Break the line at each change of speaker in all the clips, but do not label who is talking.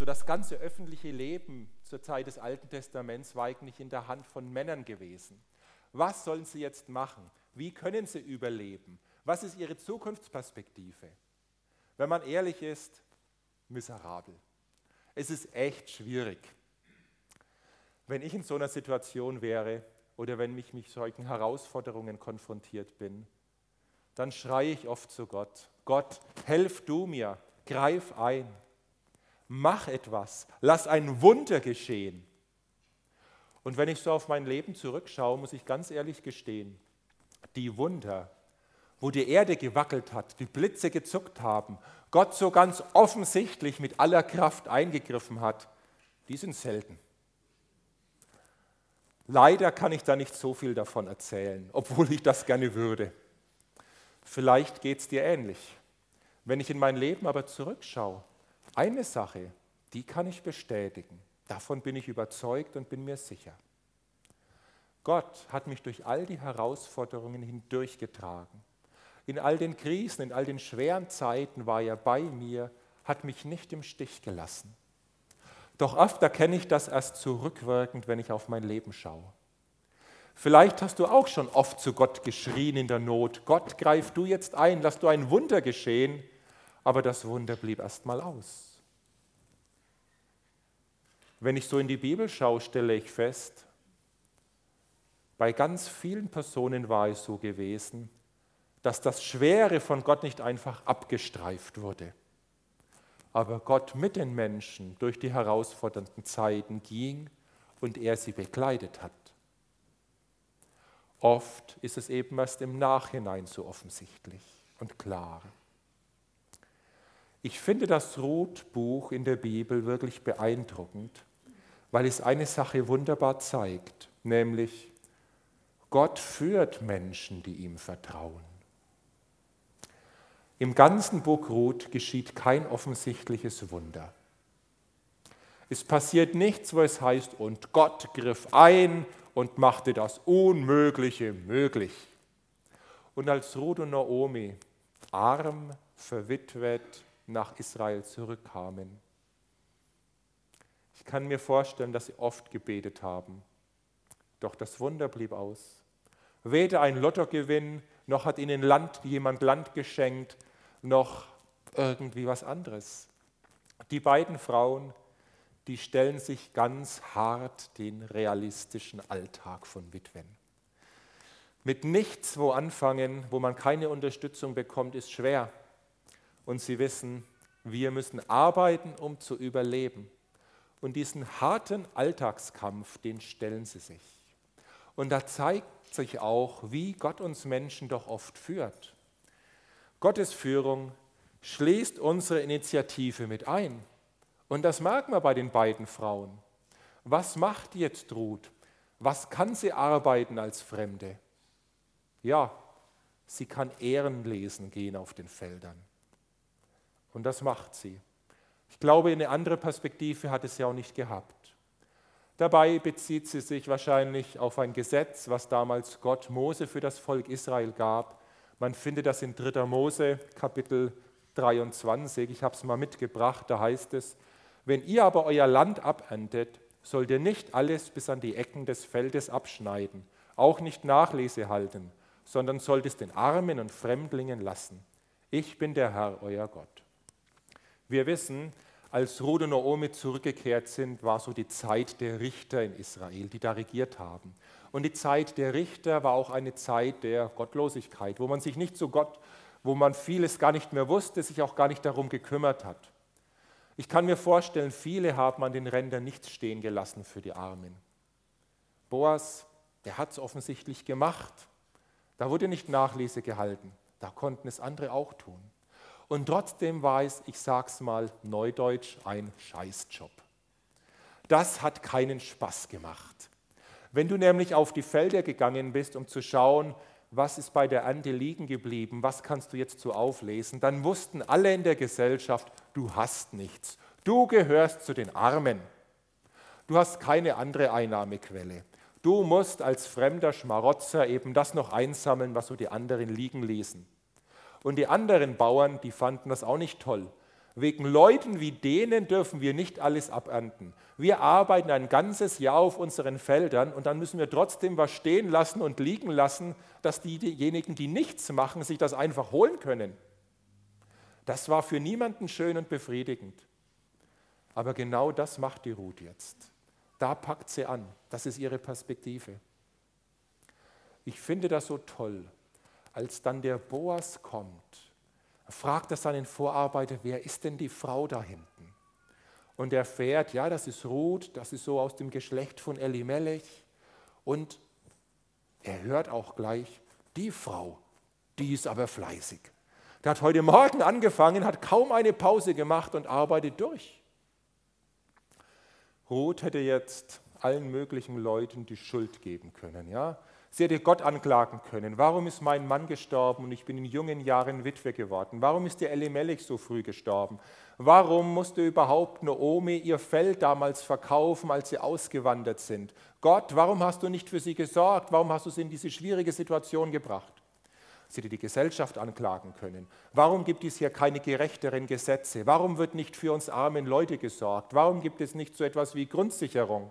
So das ganze öffentliche Leben zur Zeit des Alten Testaments war eigentlich in der Hand von Männern gewesen. Was sollen sie jetzt machen? Wie können sie überleben? Was ist ihre Zukunftsperspektive? Wenn man ehrlich ist, miserabel. Es ist echt schwierig. Wenn ich in so einer Situation wäre oder wenn ich mit solchen Herausforderungen konfrontiert bin, dann schreie ich oft zu Gott, Gott, helf du mir, greif ein, mach etwas, lass ein Wunder geschehen. Und wenn ich so auf mein Leben zurückschaue, muss ich ganz ehrlich gestehen, die Wunder, wo die Erde gewackelt hat, die Blitze gezuckt haben, Gott so ganz offensichtlich mit aller Kraft eingegriffen hat, die sind selten. Leider kann ich da nicht so viel davon erzählen, obwohl ich das gerne würde. Vielleicht geht es dir ähnlich. Wenn ich in mein Leben aber zurückschaue, eine Sache, die kann ich bestätigen. Davon bin ich überzeugt und bin mir sicher. Gott hat mich durch all die Herausforderungen hindurchgetragen. In all den Krisen, in all den schweren Zeiten war er bei mir, hat mich nicht im Stich gelassen. Doch oft erkenne ich das erst zurückwirkend, wenn ich auf mein Leben schaue. Vielleicht hast du auch schon oft zu Gott geschrien in der Not, Gott, greif du jetzt ein, lass du ein Wunder geschehen, aber das Wunder blieb erst mal aus. Wenn ich so in die Bibel schaue, stelle ich fest, bei ganz vielen Personen war es so gewesen, dass das Schwere von Gott nicht einfach abgestreift wurde, aber Gott mit den Menschen durch die herausfordernden Zeiten ging und er sie begleitet hat. Oft ist es eben erst im Nachhinein so offensichtlich und klar. Ich finde das Ruth-Buch in der Bibel wirklich beeindruckend, weil es eine Sache wunderbar zeigt, nämlich Gott führt Menschen, die ihm vertrauen. Im ganzen Buch Ruth geschieht kein offensichtliches Wunder. Es passiert nichts, wo es heißt, und Gott griff ein und machte das Unmögliche möglich. Und als Ruth und Naomi arm, verwitwet nach Israel zurückkamen, ich kann mir vorstellen, dass sie oft gebetet haben. Doch das Wunder blieb aus. Weder ein Lottogewinn, noch hat ihnen Land, jemand Land geschenkt, noch irgendwie was anderes. Die beiden Frauen die stellen sich ganz hart den realistischen Alltag von Witwen. Mit nichts wo anfangen, wo man keine Unterstützung bekommt, ist schwer. Und sie wissen, wir müssen arbeiten, um zu überleben. Und diesen harten Alltagskampf, den stellen sie sich. Und da zeigt sich auch, wie Gott uns Menschen doch oft führt. Gottes Führung schließt unsere Initiative mit ein. Und das merken wir bei den beiden Frauen. Was macht jetzt Ruth? Was kann sie arbeiten als Fremde? Ja, sie kann Ehren lesen gehen auf den Feldern. Und das macht sie. Ich glaube, eine andere Perspektive hat es ja auch nicht gehabt. Dabei bezieht sie sich wahrscheinlich auf ein Gesetz, was damals Gott Mose für das Volk Israel gab. Man findet das in 3. Mose Kapitel 23. Ich habe es mal mitgebracht. Da heißt es, wenn ihr aber euer Land aberntet, sollt ihr nicht alles bis an die Ecken des Feldes abschneiden, auch nicht Nachlese halten, sondern sollt es den Armen und Fremdlingen lassen. Ich bin der Herr, euer Gott. Wir wissen, als Ruth und Naomi zurückgekehrt sind, war so die Zeit der Richter in Israel, die da regiert haben. Und die Zeit der Richter war auch eine Zeit der Gottlosigkeit, wo man sich nicht so Gott, wo man vieles gar nicht mehr wusste, sich auch gar nicht darum gekümmert hat. Ich kann mir vorstellen, viele haben an den Rändern nichts stehen gelassen für die Armen. Boas, der hat es offensichtlich gemacht. Da wurde nicht Nachlese gehalten. Da konnten es andere auch tun. Und trotzdem war es, ich sag's mal neudeutsch, ein Scheißjob. Das hat keinen Spaß gemacht. Wenn du nämlich auf die Felder gegangen bist, um zu schauen, was ist bei der Ernte liegen geblieben, was kannst du jetzt so auflesen, dann wussten alle in der Gesellschaft, du hast nichts. Du gehörst zu den Armen. Du hast keine andere Einnahmequelle. Du musst als fremder Schmarotzer eben das noch einsammeln, was so die anderen liegen ließen. Und die anderen Bauern, die fanden das auch nicht toll. Wegen Leuten wie denen dürfen wir nicht alles abernten. Wir arbeiten ein ganzes Jahr auf unseren Feldern und dann müssen wir trotzdem was stehen lassen und liegen lassen, dass diejenigen, die nichts machen, sich das einfach holen können. Das war für niemanden schön und befriedigend. Aber genau das macht die Ruth jetzt. Da packt sie an. Das ist ihre Perspektive. Ich finde das so toll, als dann der Boas kommt, fragt er seinen Vorarbeiter, wer ist denn die Frau da hinten? Und er erfährt, ja, das ist Ruth, das ist so aus dem Geschlecht von Elimelech. Und er hört auch gleich, die Frau, die ist aber fleißig. Der hat heute Morgen angefangen, hat kaum eine Pause gemacht und arbeitet durch. Ruth hätte jetzt allen möglichen Leuten die Schuld geben können. Ja? Sie hätte Gott anklagen können. Warum ist mein Mann gestorben und ich bin in jungen Jahren Witwe geworden? Warum ist der Elimelech so früh gestorben? Warum musste überhaupt Naomi ihr Feld damals verkaufen, als sie ausgewandert sind? Gott, warum hast du nicht für sie gesorgt? Warum hast du sie in diese schwierige Situation gebracht? Sie hätte die Gesellschaft anklagen können. Warum gibt es hier keine gerechteren Gesetze? Warum wird nicht für uns armen Leute gesorgt? Warum gibt es nicht so etwas wie Grundsicherung?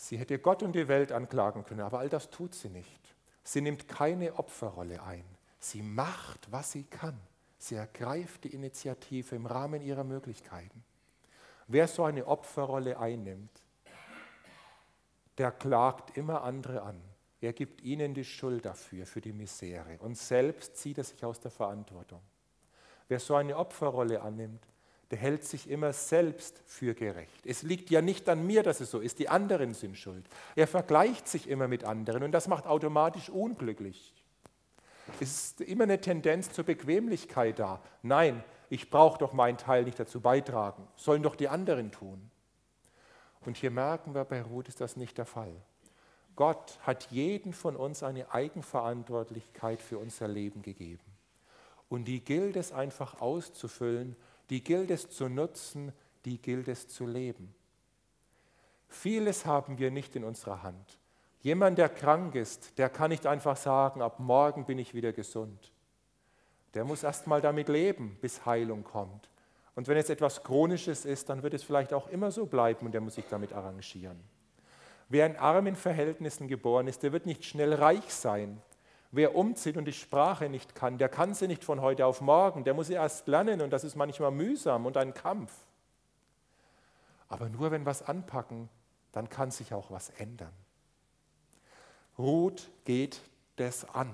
Sie hätte Gott und die Welt anklagen können, aber all das tut sie nicht. Sie nimmt keine Opferrolle ein. Sie macht, was sie kann. Sie ergreift die Initiative im Rahmen ihrer Möglichkeiten. Wer so eine Opferrolle einnimmt, der klagt immer andere an. Er gibt ihnen die Schuld dafür, für die Misere. Und selbst zieht er sich aus der Verantwortung. Wer so eine Opferrolle annimmt, der hält sich immer selbst für gerecht. Es liegt ja nicht an mir, dass es so ist, die anderen sind schuld. Er vergleicht sich immer mit anderen und das macht automatisch unglücklich. Es ist immer eine Tendenz zur Bequemlichkeit da. Nein, ich brauche doch meinen Teil nicht dazu beitragen, sollen doch die anderen tun. Und hier merken wir, bei Ruth ist das nicht der Fall. Gott hat jeden von uns eine Eigenverantwortlichkeit für unser Leben gegeben. Und die gilt es einfach auszufüllen die gilt es zu nutzen, die gilt es zu leben. Vieles haben wir nicht in unserer Hand. Jemand, der krank ist, der kann nicht einfach sagen, ab morgen bin ich wieder gesund. Der muss erst mal damit leben, bis Heilung kommt. Und wenn es etwas Chronisches ist, dann wird es vielleicht auch immer so bleiben und der muss sich damit arrangieren. Wer in armen Verhältnissen geboren ist, der wird nicht schnell reich sein. Wer umzieht und die Sprache nicht kann, der kann sie nicht von heute auf morgen, der muss sie erst lernen und das ist manchmal mühsam und ein Kampf. Aber nur wenn wir es anpacken, dann kann sich auch was ändern. Ruth geht das an.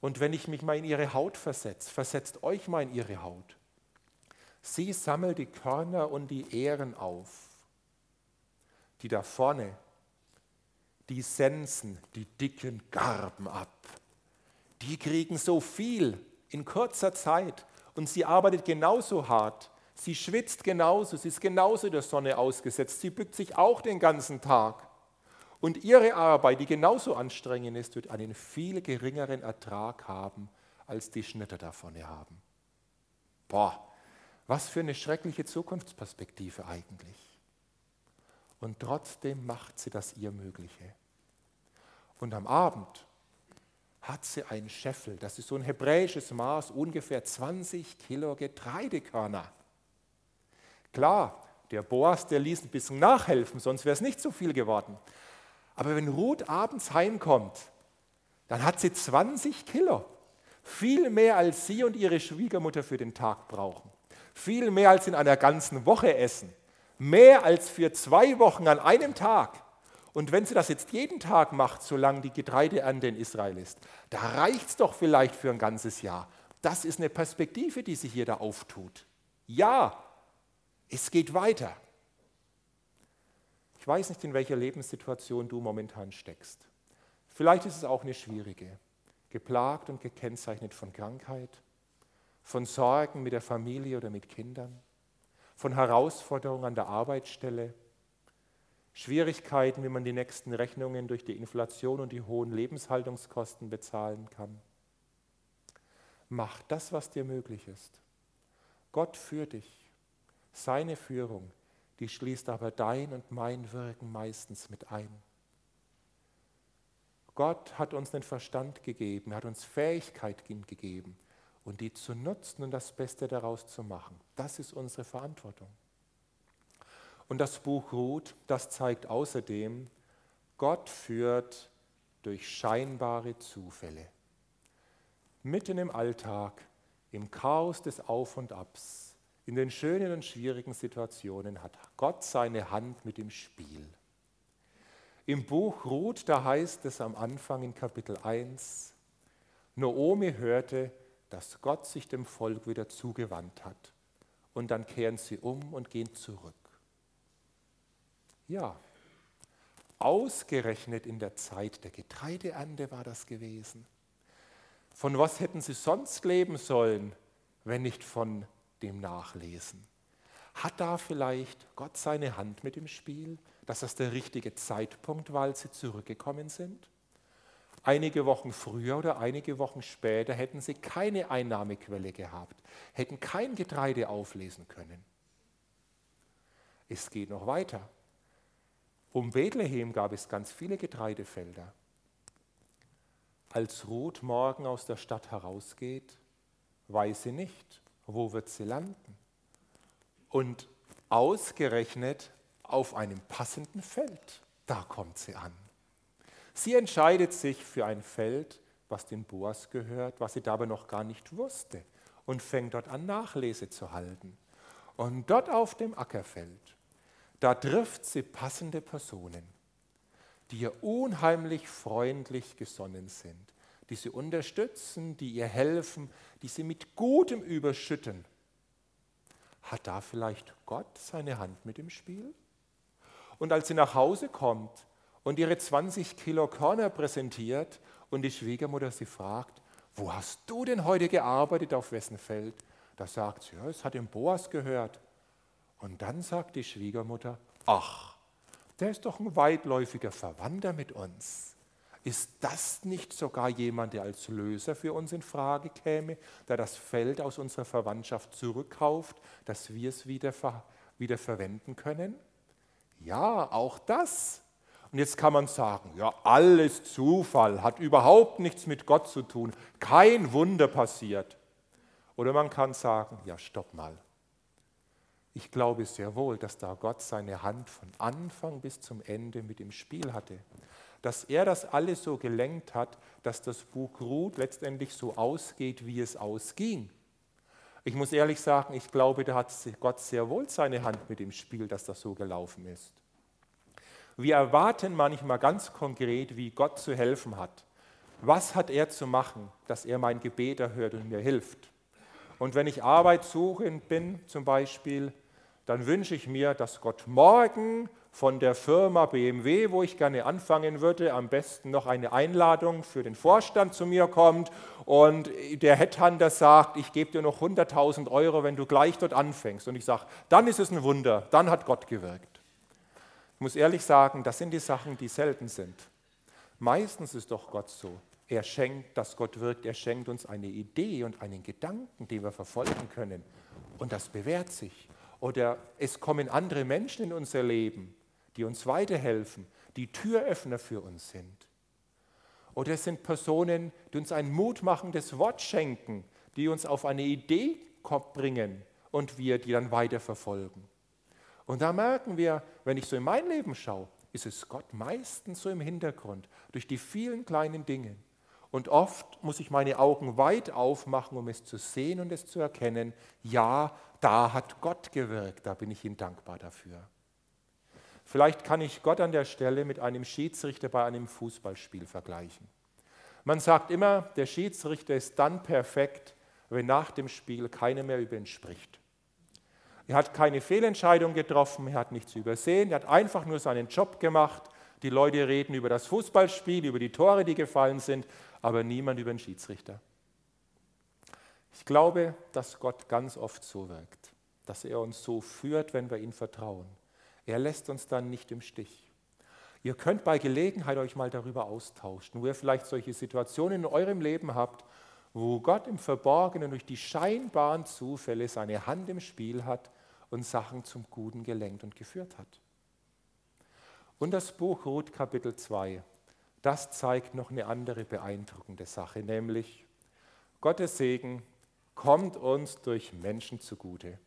Und wenn ich mich mal in ihre Haut versetze, versetzt euch mal in ihre Haut. Sie sammelt die Körner und die Ähren auf, die da vorne die sensen die dicken Garben ab. Die kriegen so viel in kurzer Zeit und sie arbeitet genauso hart. Sie schwitzt genauso, sie ist genauso der Sonne ausgesetzt. Sie bückt sich auch den ganzen Tag. Und ihre Arbeit, die genauso anstrengend ist, wird einen viel geringeren Ertrag haben, als die Schnitter davon haben. Boah, was für eine schreckliche Zukunftsperspektive eigentlich. Und trotzdem macht sie das ihr Mögliche. Und am Abend hat sie einen Scheffel, das ist so ein hebräisches Maß, ungefähr 20 Kilo Getreidekörner. Klar, der Boas, der ließ ein bisschen nachhelfen, sonst wäre es nicht so viel geworden. Aber wenn Ruth abends heimkommt, dann hat sie 20 Kilo. Viel mehr als sie und ihre Schwiegermutter für den Tag brauchen. Viel mehr als in einer ganzen Woche essen. Mehr als für zwei Wochen an einem Tag. Und wenn sie das jetzt jeden Tag macht, solange die Getreideernte in Israel ist, da reicht es doch vielleicht für ein ganzes Jahr. Das ist eine Perspektive, die sich hier da auftut. Ja, es geht weiter. Ich weiß nicht, in welcher Lebenssituation du momentan steckst. Vielleicht ist es auch eine schwierige, geplagt und gekennzeichnet von Krankheit, von Sorgen mit der Familie oder mit Kindern, von Herausforderungen an der Arbeitsstelle, Schwierigkeiten, wie man die nächsten Rechnungen durch die Inflation und die hohen Lebenshaltungskosten bezahlen kann. Mach das, was dir möglich ist. Gott führt dich. Seine Führung, die schließt aber dein und mein Wirken meistens mit ein. Gott hat uns den Verstand gegeben, hat uns Fähigkeit gegeben und die zu nutzen und das Beste daraus zu machen. Das ist unsere Verantwortung. Und das Buch Ruth, das zeigt außerdem, Gott führt durch scheinbare Zufälle. Mitten im Alltag, im Chaos des Auf und Abs, in den schönen und schwierigen Situationen hat Gott seine Hand mit im Spiel. Im Buch Ruth, da heißt es am Anfang in Kapitel 1, Noomi hörte, dass Gott sich dem Volk wieder zugewandt hat. Und dann kehren sie um und gehen zurück. Ja, ausgerechnet in der Zeit der Getreideernte war das gewesen. Von was hätten sie sonst leben sollen, wenn nicht von dem Nachlesen? Hat da vielleicht Gott seine Hand mit im Spiel, dass das der richtige Zeitpunkt war, als sie zurückgekommen sind? Einige Wochen früher oder einige Wochen später hätten sie keine Einnahmequelle gehabt, hätten kein Getreide auflesen können. Es geht noch weiter. Um Bethlehem gab es ganz viele Getreidefelder. Als Ruth morgen aus der Stadt herausgeht, weiß sie nicht, wo wird sie landen. Und ausgerechnet auf einem passenden Feld, da kommt sie an. Sie entscheidet sich für ein Feld, was den Boas gehört, was sie dabei noch gar nicht wusste und fängt dort an, Nachlese zu halten. Und dort auf dem Ackerfeld, da trifft sie passende Personen, die ihr unheimlich freundlich gesonnen sind, die sie unterstützen, die ihr helfen, die sie mit Gutem überschütten. Hat da vielleicht Gott seine Hand mit im Spiel? Und als sie nach Hause kommt und ihre 20 Kilo Körner präsentiert und die Schwiegermutter sie fragt, wo hast du denn heute gearbeitet, auf wessen Feld? Da sagt sie, ja, es hat dem Boas gehört. Und dann sagt die Schwiegermutter, ach, der ist doch ein weitläufiger Verwandter mit uns. Ist das nicht sogar jemand, der als Löser für uns in Frage käme, der das Feld aus unserer Verwandtschaft zurückkauft, dass wir es wieder, wieder verwenden können? Ja, auch das. Und jetzt kann man sagen, ja, alles Zufall, hat überhaupt nichts mit Gott zu tun, kein Wunder passiert. Oder man kann sagen, ja, stopp mal. Ich glaube sehr wohl, dass da Gott seine Hand von Anfang bis zum Ende mit im Spiel hatte. Dass er das alles so gelenkt hat, dass das Buch Ruth letztendlich so ausgeht, wie es ausging. Ich muss ehrlich sagen, ich glaube, da hat Gott sehr wohl seine Hand mit im Spiel, dass das so gelaufen ist. Wir erwarten manchmal ganz konkret, wie Gott zu helfen hat. Was hat er zu machen, dass er mein Gebet erhört und mir hilft? Und wenn ich arbeitssuchend bin zum Beispiel, dann wünsche ich mir, dass Gott morgen von der Firma BMW, wo ich gerne anfangen würde, am besten noch eine Einladung für den Vorstand zu mir kommt und der Headhunter sagt, ich gebe dir noch 100.000 Euro, wenn du gleich dort anfängst. Und ich sage, dann ist es ein Wunder, dann hat Gott gewirkt. Ich muss ehrlich sagen, das sind die Sachen, die selten sind. Meistens ist doch Gott so. Er schenkt, dass Gott wirkt, er schenkt uns eine Idee und einen Gedanken, den wir verfolgen können. Und das bewährt sich. Oder es kommen andere Menschen in unser Leben, die uns weiterhelfen, die Türöffner für uns sind. Oder es sind Personen, die uns ein mutmachendes Wort schenken, die uns auf eine Idee bringen und wir die dann weiterverfolgen. Und da merken wir, wenn ich so in mein Leben schaue, ist es Gott meistens so im Hintergrund, durch die vielen kleinen Dinge. Und oft muss ich meine Augen weit aufmachen, um es zu sehen und es zu erkennen. Ja, da hat Gott gewirkt, da bin ich ihm dankbar dafür. Vielleicht kann ich Gott an der Stelle mit einem Schiedsrichter bei einem Fußballspiel vergleichen. Man sagt immer, der Schiedsrichter ist dann perfekt, wenn nach dem Spiel keiner mehr über ihn spricht. Er hat keine Fehlentscheidung getroffen, er hat nichts übersehen, er hat einfach nur seinen Job gemacht. Die Leute reden über das Fußballspiel, über die Tore, die gefallen sind, aber niemand über den Schiedsrichter. Ich glaube, dass Gott ganz oft so wirkt, dass er uns so führt, wenn wir ihm vertrauen. Er lässt uns dann nicht im Stich. Ihr könnt bei Gelegenheit euch mal darüber austauschen, wo ihr vielleicht solche Situationen in eurem Leben habt, wo Gott im Verborgenen durch die scheinbaren Zufälle seine Hand im Spiel hat und Sachen zum Guten gelenkt und geführt hat. Und das Buch Ruth Kapitel 2, das zeigt noch eine andere beeindruckende Sache, nämlich Gottes Segen kommt uns durch Menschen zugute.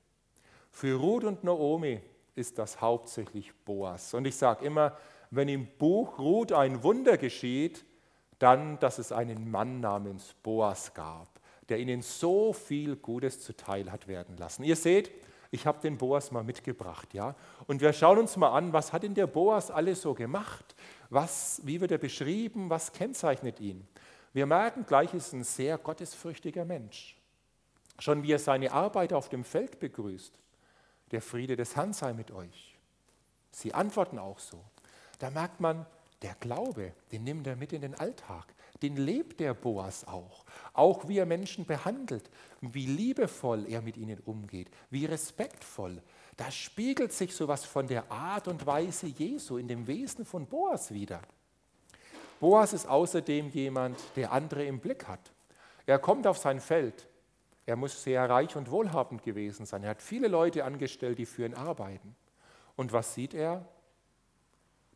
Für Ruth und Naomi ist das hauptsächlich Boas. Und ich sage immer, wenn im Buch Ruth ein Wunder geschieht, dann, dass es einen Mann namens Boas gab, der ihnen so viel Gutes zuteil hat werden lassen. Ihr seht, ich habe den Boas mal mitgebracht, ja. Und wir schauen uns mal an, was hat denn der Boas alles so gemacht? Was, wie wird er beschrieben? Was kennzeichnet ihn? Wir merken gleich, ist ein sehr gottesfürchtiger Mensch. Schon wie er seine Arbeit auf dem Feld begrüßt. Der Friede des Herrn sei mit euch. Sie antworten auch so. Da merkt man, der Glaube, den nimmt er mit in den Alltag. Den lebt der Boas auch. Auch wie er Menschen behandelt, wie liebevoll er mit ihnen umgeht, wie respektvoll. Da spiegelt sich sowas von der Art und Weise Jesu in dem Wesen von Boas wieder. Boas ist außerdem jemand, der andere im Blick hat. Er kommt auf sein Feld. Er muss sehr reich und wohlhabend gewesen sein. Er hat viele Leute angestellt, die für ihn arbeiten. Und was sieht er?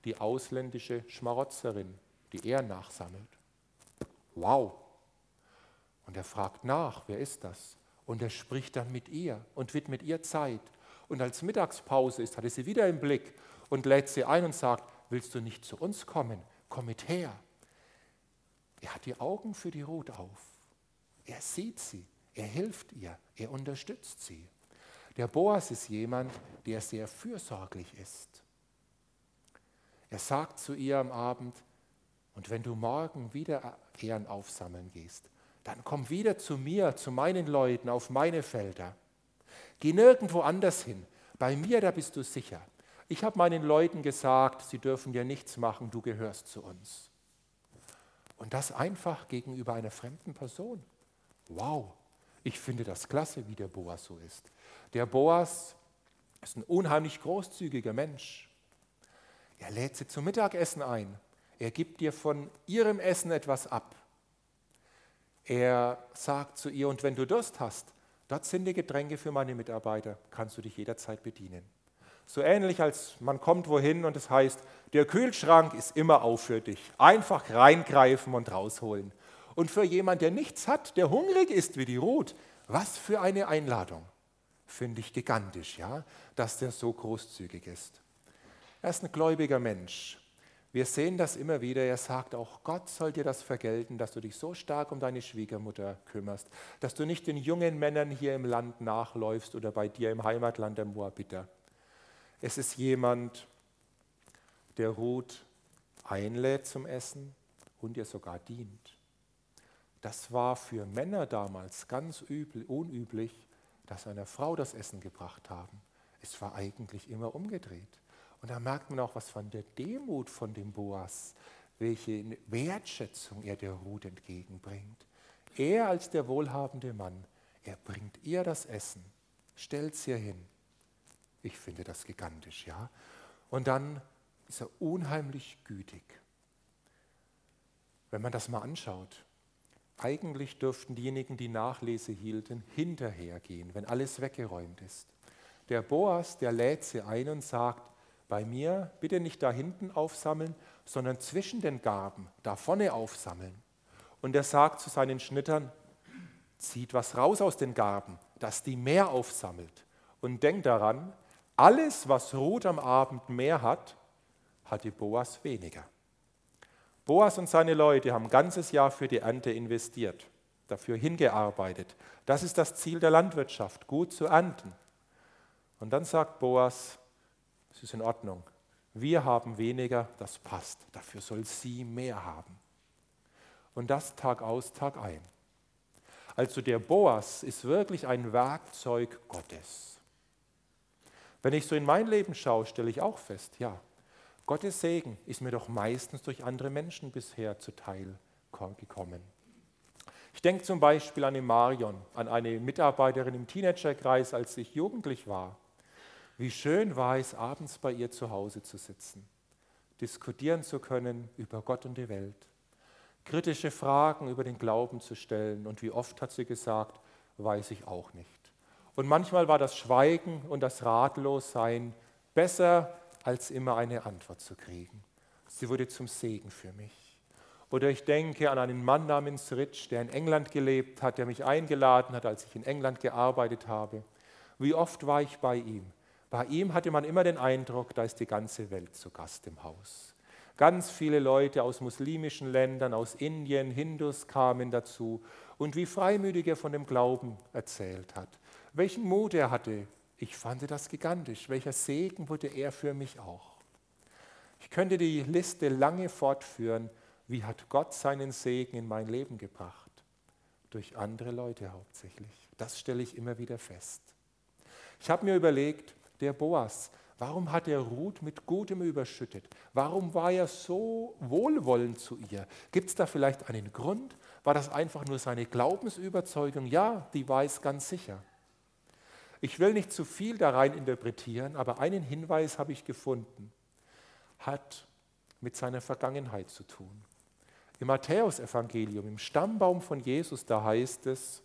Die ausländische Schmarotzerin, die er nachsammelt. Wow. Und er fragt nach, wer ist das? Und er spricht dann mit ihr und widmet ihr Zeit. Und als Mittagspause ist, hat er sie wieder im Blick und lädt sie ein und sagt, willst du nicht zu uns kommen? Komm mit her. Er hat die Augen für die Ruth auf. Er sieht sie, er hilft ihr, er unterstützt sie. Der Boas ist jemand, der sehr fürsorglich ist. Er sagt zu ihr am Abend, und wenn du morgen wieder Ehren aufsammeln gehst, dann komm wieder zu mir, zu meinen Leuten, auf meine Felder. Geh nirgendwo anders hin. Bei mir, da bist du sicher. Ich habe meinen Leuten gesagt, sie dürfen dir nichts machen, du gehörst zu uns. Und das einfach gegenüber einer fremden Person. Wow, ich finde das klasse, wie der Boas so ist. Der Boas ist ein unheimlich großzügiger Mensch. Er lädt sie zum Mittagessen ein. Er gibt dir von ihrem Essen etwas ab. Er sagt zu ihr, und wenn du Durst hast, dort sind die Getränke für meine Mitarbeiter, kannst du dich jederzeit bedienen. So ähnlich als man kommt wohin und es heißt, der Kühlschrank ist immer auf für dich. Einfach reingreifen und rausholen. Und für jemand, der nichts hat, der hungrig ist wie die Ruth, was für eine Einladung. Finde ich gigantisch, ja, dass der so großzügig ist. Er ist ein gläubiger Mensch. Wir sehen das immer wieder. Er sagt auch, Gott soll dir das vergelten, dass du dich so stark um deine Schwiegermutter kümmerst, dass du nicht den jungen Männern hier im Land nachläufst oder bei dir im Heimatland der Moabiter. Es ist jemand, der Ruth einlädt zum Essen und ihr sogar dient. Das war für Männer damals ganz übel, unüblich, dass einer Frau das Essen gebracht haben. Es war eigentlich immer umgedreht. Und da merkt man auch was von der Demut von dem Boas, welche Wertschätzung er der Ruth entgegenbringt. Er als der wohlhabende Mann, er bringt ihr das Essen, stellt es ihr hin. Ich finde das gigantisch, ja. Und dann ist er unheimlich gütig. Wenn man das mal anschaut, eigentlich dürften diejenigen, die Nachlese hielten, hinterhergehen, wenn alles weggeräumt ist. Der Boas, der lädt sie ein und sagt, bei mir bitte nicht da hinten aufsammeln, sondern zwischen den Garben, da vorne aufsammeln. Und er sagt zu seinen Schnittern, zieht was raus aus den Garben, dass die mehr aufsammelt. Und denkt daran, alles, was Ruth am Abend mehr hat, hatte Boas weniger. Boas und seine Leute haben ein ganzes Jahr für die Ernte investiert, dafür hingearbeitet. Das ist das Ziel der Landwirtschaft, gut zu ernten. Und dann sagt Boas, es ist in Ordnung. Wir haben weniger, das passt. Dafür soll sie mehr haben. Und das Tag aus, Tag ein. Also der Boas ist wirklich ein Werkzeug Gottes. Wenn ich so in mein Leben schaue, stelle ich auch fest, ja, Gottes Segen ist mir doch meistens durch andere Menschen bisher zuteil gekommen. Ich denke zum Beispiel an den Marion, an eine Mitarbeiterin im Teenagerkreis, als ich jugendlich war. Wie schön war es, abends bei ihr zu Hause zu sitzen, diskutieren zu können über Gott und die Welt, kritische Fragen über den Glauben zu stellen. Und wie oft hat sie gesagt, weiß ich auch nicht. Und manchmal war das Schweigen und das Ratlossein besser, als immer eine Antwort zu kriegen. Sie wurde zum Segen für mich. Oder ich denke an einen Mann namens Rich, der in England gelebt hat, der mich eingeladen hat, als ich in England gearbeitet habe. Wie oft war ich bei ihm? Bei ihm hatte man immer den Eindruck, da ist die ganze Welt zu Gast im Haus. Ganz viele Leute aus muslimischen Ländern, aus Indien, Hindus kamen dazu und wie freimütig er von dem Glauben erzählt hat, welchen Mut er hatte. Ich fand das gigantisch. Welcher Segen wurde er für mich auch. Ich könnte die Liste lange fortführen. Wie hat Gott seinen Segen in mein Leben gebracht? Durch andere Leute hauptsächlich. Das stelle ich immer wieder fest. Ich habe mir überlegt, der Boas, warum hat er Ruth mit Gutem überschüttet? Warum war er so wohlwollend zu ihr? Gibt es da vielleicht einen Grund? War das einfach nur seine Glaubensüberzeugung? Ja, die es ganz sicher. Ich will nicht zu viel da rein interpretieren, aber einen Hinweis habe ich gefunden. Hat mit seiner Vergangenheit zu tun. Im Matthäusevangelium, im Stammbaum von Jesus, da heißt es,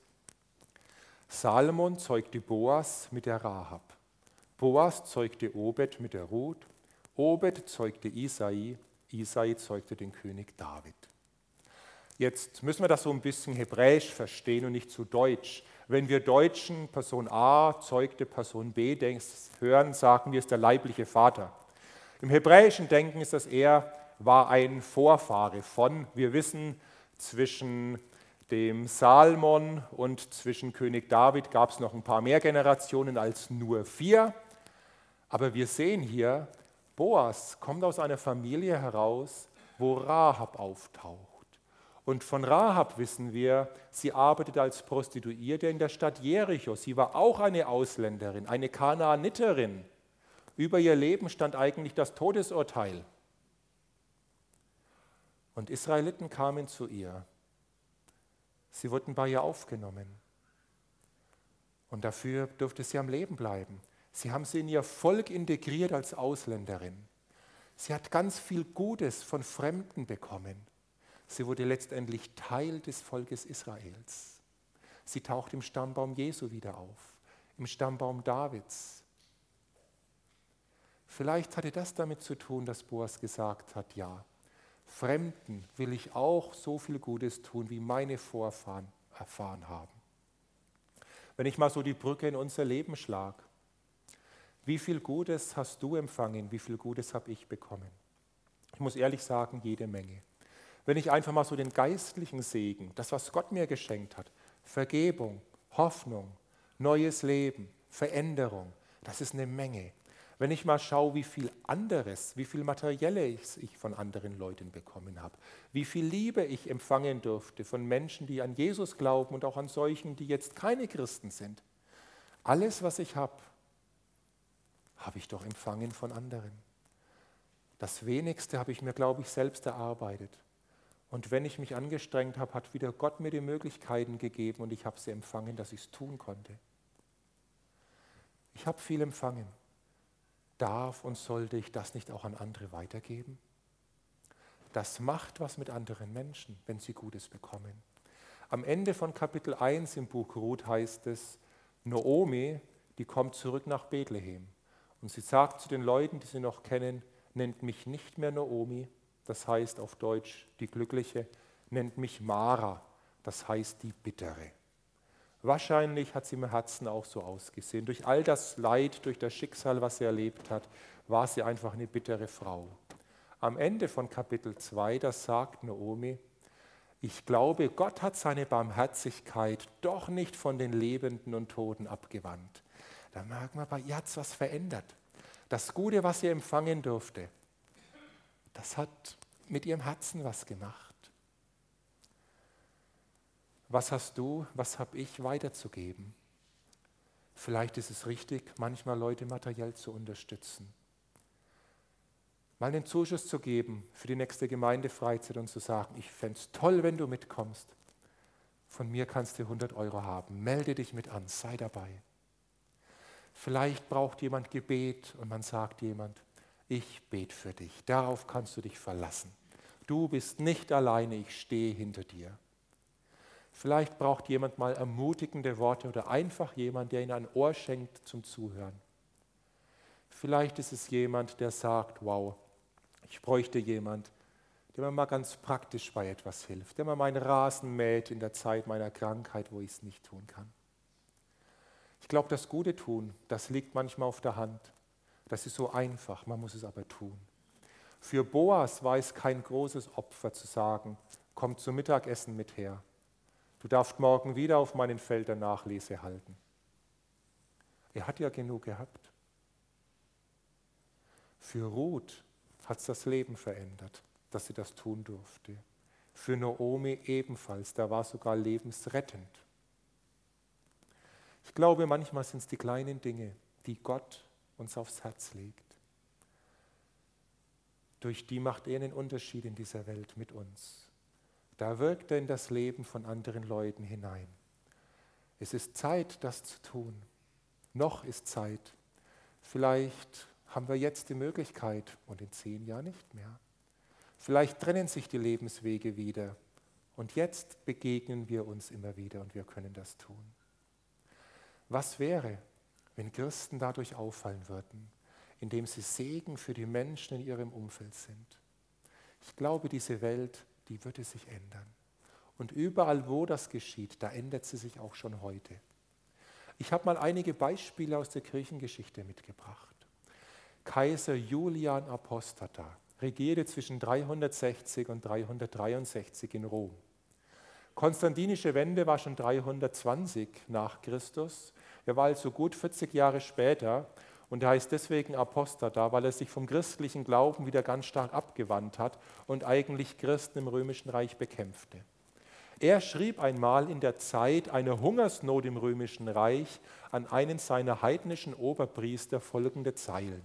Salomon zeugte Boas mit der Rahab. Boas zeugte Obed mit der Ruth. Obed zeugte Isai. Isai zeugte den König David. Jetzt müssen wir das so ein bisschen hebräisch verstehen und nicht zu deutsch. Wenn wir Deutschen Person A zeugte Person B hören, sagen wir, ist der leibliche Vater. Im hebräischen Denken ist das eher, war ein Vorfahre von, wir wissen, zwischen dem Salmon und zwischen König David gab es noch ein paar mehr Generationen als nur vier. Aber wir sehen hier, Boas kommt aus einer Familie heraus, wo Rahab auftaucht. Und von Rahab wissen wir, sie arbeitet als Prostituierte in der Stadt Jericho. Sie war auch eine Ausländerin, eine Kanaaniterin. Über ihr Leben stand eigentlich das Todesurteil. Und Israeliten kamen zu ihr. Sie wurden bei ihr aufgenommen. Und dafür durfte sie am Leben bleiben. Sie haben sie in ihr Volk integriert als Ausländerin. Sie hat ganz viel Gutes von Fremden bekommen. Sie wurde letztendlich Teil des Volkes Israels. Sie taucht im Stammbaum Jesu wieder auf, im Stammbaum Davids. Vielleicht hatte das damit zu tun, dass Boas gesagt hat, ja, Fremden will ich auch so viel Gutes tun, wie meine Vorfahren erfahren haben. Wenn ich mal so die Brücke in unser Leben schlage, wie viel Gutes hast du empfangen, wie viel Gutes habe ich bekommen? Ich muss ehrlich sagen, jede Menge wenn ich einfach mal so den geistlichen Segen, das, was Gott mir geschenkt hat, Vergebung, Hoffnung, neues Leben, Veränderung, das ist eine Menge. Wenn ich mal schaue, wie viel anderes, wie viel Materielles ich von anderen Leuten bekommen habe, wie viel Liebe ich empfangen durfte von Menschen, die an Jesus glauben und auch an solchen, die jetzt keine Christen sind. Alles, was ich habe, habe ich doch empfangen von anderen. Das wenigste habe ich mir, glaube ich, selbst erarbeitet. Und wenn ich mich angestrengt habe, hat wieder Gott mir die Möglichkeiten gegeben und ich habe sie empfangen, dass ich es tun konnte. Ich habe viel empfangen. Darf und sollte ich das nicht auch an andere weitergeben? Das macht was mit anderen Menschen, wenn sie Gutes bekommen. Am Ende von Kapitel 1 im Buch Ruth heißt es, Noomi, die kommt zurück nach Bethlehem. Und sie sagt zu den Leuten, die sie noch kennen, nennt mich nicht mehr Noomi, das heißt auf Deutsch die Glückliche, nennt mich Mara, das heißt die Bittere. Wahrscheinlich hat sie im Herzen auch so ausgesehen. Durch all das Leid, durch das Schicksal, was sie erlebt hat, war sie einfach eine bittere Frau. Am Ende von Kapitel 2, das sagt Naomi, ich glaube, Gott hat seine Barmherzigkeit doch nicht von den Lebenden und Toten abgewandt. Da man, bei ihr hat es was verändert. Das Gute, was sie empfangen durfte, das hat mit ihrem Herzen was gemacht. Was hast du, was habe ich weiterzugeben? Vielleicht ist es richtig, manchmal Leute materiell zu unterstützen. Mal einen Zuschuss zu geben für die nächste Gemeindefreizeit und zu sagen, ich fände es toll, wenn du mitkommst. Von mir kannst du 100 Euro haben. Melde dich mit an, sei dabei. Vielleicht braucht jemand Gebet und man sagt jemand, ich bete für dich. Darauf kannst du dich verlassen. Du bist nicht alleine, ich stehe hinter dir. Vielleicht braucht jemand mal ermutigende Worte oder einfach jemand, der ihnen ein Ohr schenkt zum Zuhören. Vielleicht ist es jemand, der sagt, wow, ich bräuchte jemand, der mir mal ganz praktisch bei etwas hilft, der mir meinen Rasen mäht in der Zeit meiner Krankheit, wo ich es nicht tun kann. Ich glaube, das Gute tun, das liegt manchmal auf der Hand. Das ist so einfach, man muss es aber tun. Für Boas war es kein großes Opfer zu sagen, komm zum Mittagessen mit her. Du darfst morgen wieder auf meinen Feldern Nachlese halten. Er hat ja genug gehabt. Für Ruth hat es das Leben verändert, dass sie das tun durfte. Für Naomi ebenfalls, da war sogar lebensrettend. Ich glaube, manchmal sind es die kleinen Dinge, die Gott uns aufs Herz legt. Durch die macht er einen Unterschied in dieser Welt mit uns. Da wirkt er in das Leben von anderen Leuten hinein. Es ist Zeit, das zu tun. Noch ist Zeit. Vielleicht haben wir jetzt die Möglichkeit und in zehn Jahren nicht mehr. Vielleicht trennen sich die Lebenswege wieder und jetzt begegnen wir uns immer wieder und wir können das tun. Was wäre, wenn Christen dadurch auffallen würden, indem sie Segen für die Menschen in ihrem Umfeld sind? Ich glaube, diese Welt, die würde sich ändern. Und überall, wo das geschieht, da ändert sie sich auch schon heute. Ich habe mal einige Beispiele aus der Kirchengeschichte mitgebracht. Kaiser Julian Apostata regierte zwischen 360 und 363 in Rom. Konstantinische Wende war schon 320 nach Christus. Er war also gut 40 Jahre später und er heißt deswegen Apostata, weil er sich vom christlichen Glauben wieder ganz stark abgewandt hat und eigentlich Christen im römischen Reich bekämpfte. Er schrieb einmal in der Zeit einer Hungersnot im römischen Reich an einen seiner heidnischen Oberpriester folgende Zeilen.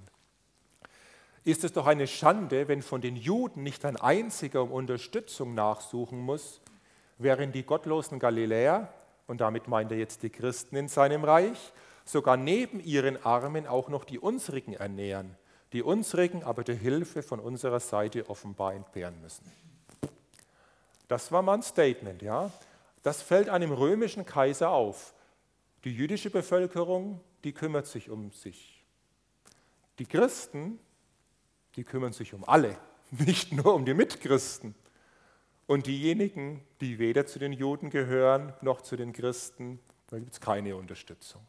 Ist es doch eine Schande, wenn von den Juden nicht ein einziger um Unterstützung nachsuchen muss, während die gottlosen Galiläer, und damit meint er jetzt die Christen in seinem Reich, sogar neben ihren Armen auch noch die unsrigen ernähren, die unsrigen aber der Hilfe von unserer Seite offenbar entbehren müssen. Das war mal ein Statement, ja. Das fällt einem römischen Kaiser auf. Die jüdische Bevölkerung, die kümmert sich um sich. Die Christen, die kümmern sich um alle, nicht nur um die Mitchristen. Und diejenigen, die weder zu den Juden gehören noch zu den Christen, da gibt es keine Unterstützung.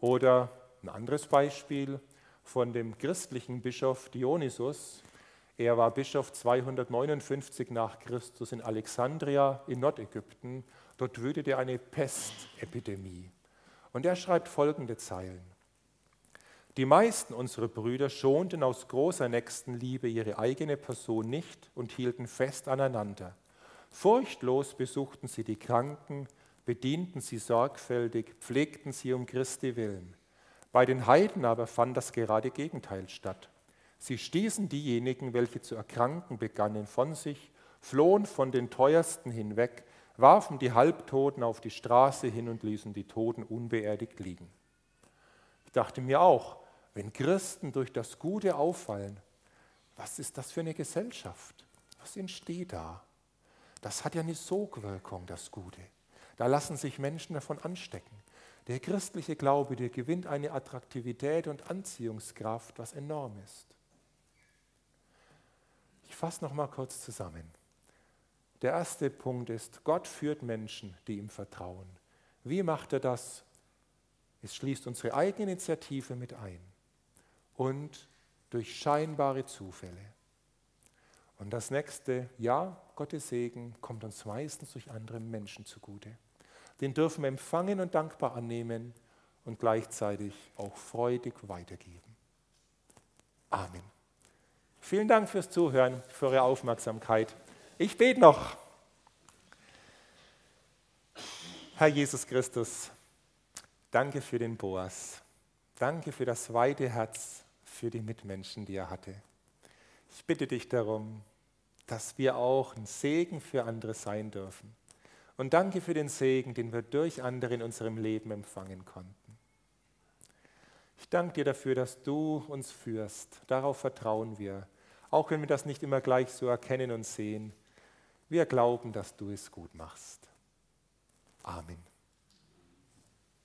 Oder ein anderes Beispiel von dem christlichen Bischof Dionysus, er war Bischof 259 nach Christus in Alexandria in Nordägypten. Dort wütete eine Pestepidemie. Und er schreibt folgende Zeilen. Die meisten unserer Brüder schonten aus großer Nächstenliebe ihre eigene Person nicht und hielten fest aneinander. Furchtlos besuchten sie die Kranken, bedienten sie sorgfältig, pflegten sie um Christi willen. Bei den Heiden aber fand das gerade Gegenteil statt. Sie stießen diejenigen, welche zu erkranken begannen, von sich, flohen von den Teuersten hinweg, warfen die Halbtoten auf die Straße hin und ließen die Toten unbeerdigt liegen. Ich dachte mir auch, wenn Christen durch das Gute auffallen, was ist das für eine Gesellschaft? Was entsteht da? Das hat ja eine Sogwirkung, das Gute. Da lassen sich Menschen davon anstecken. Der christliche Glaube, der gewinnt eine Attraktivität und Anziehungskraft, was enorm ist. Ich fasse noch mal kurz zusammen. Der erste Punkt ist, Gott führt Menschen, die ihm vertrauen. Wie macht er das? Es schließt unsere eigene Initiative mit ein und durch scheinbare Zufälle. Und das nächste, ja, Gottes Segen kommt uns meistens durch andere Menschen zugute. Den dürfen wir empfangen und dankbar annehmen und gleichzeitig auch freudig weitergeben. Amen. Vielen Dank fürs Zuhören, für eure Aufmerksamkeit. Ich bete noch. Herr Jesus Christus, danke für den Boas. Danke für das weite Herz für die Mitmenschen, die er hatte. Ich bitte dich darum, dass wir auch ein Segen für andere sein dürfen. Und danke für den Segen, den wir durch andere in unserem Leben empfangen konnten. Ich danke dir dafür, dass du uns führst. Darauf vertrauen wir. Auch wenn wir das nicht immer gleich so erkennen und sehen, wir glauben, dass du es gut machst. Amen.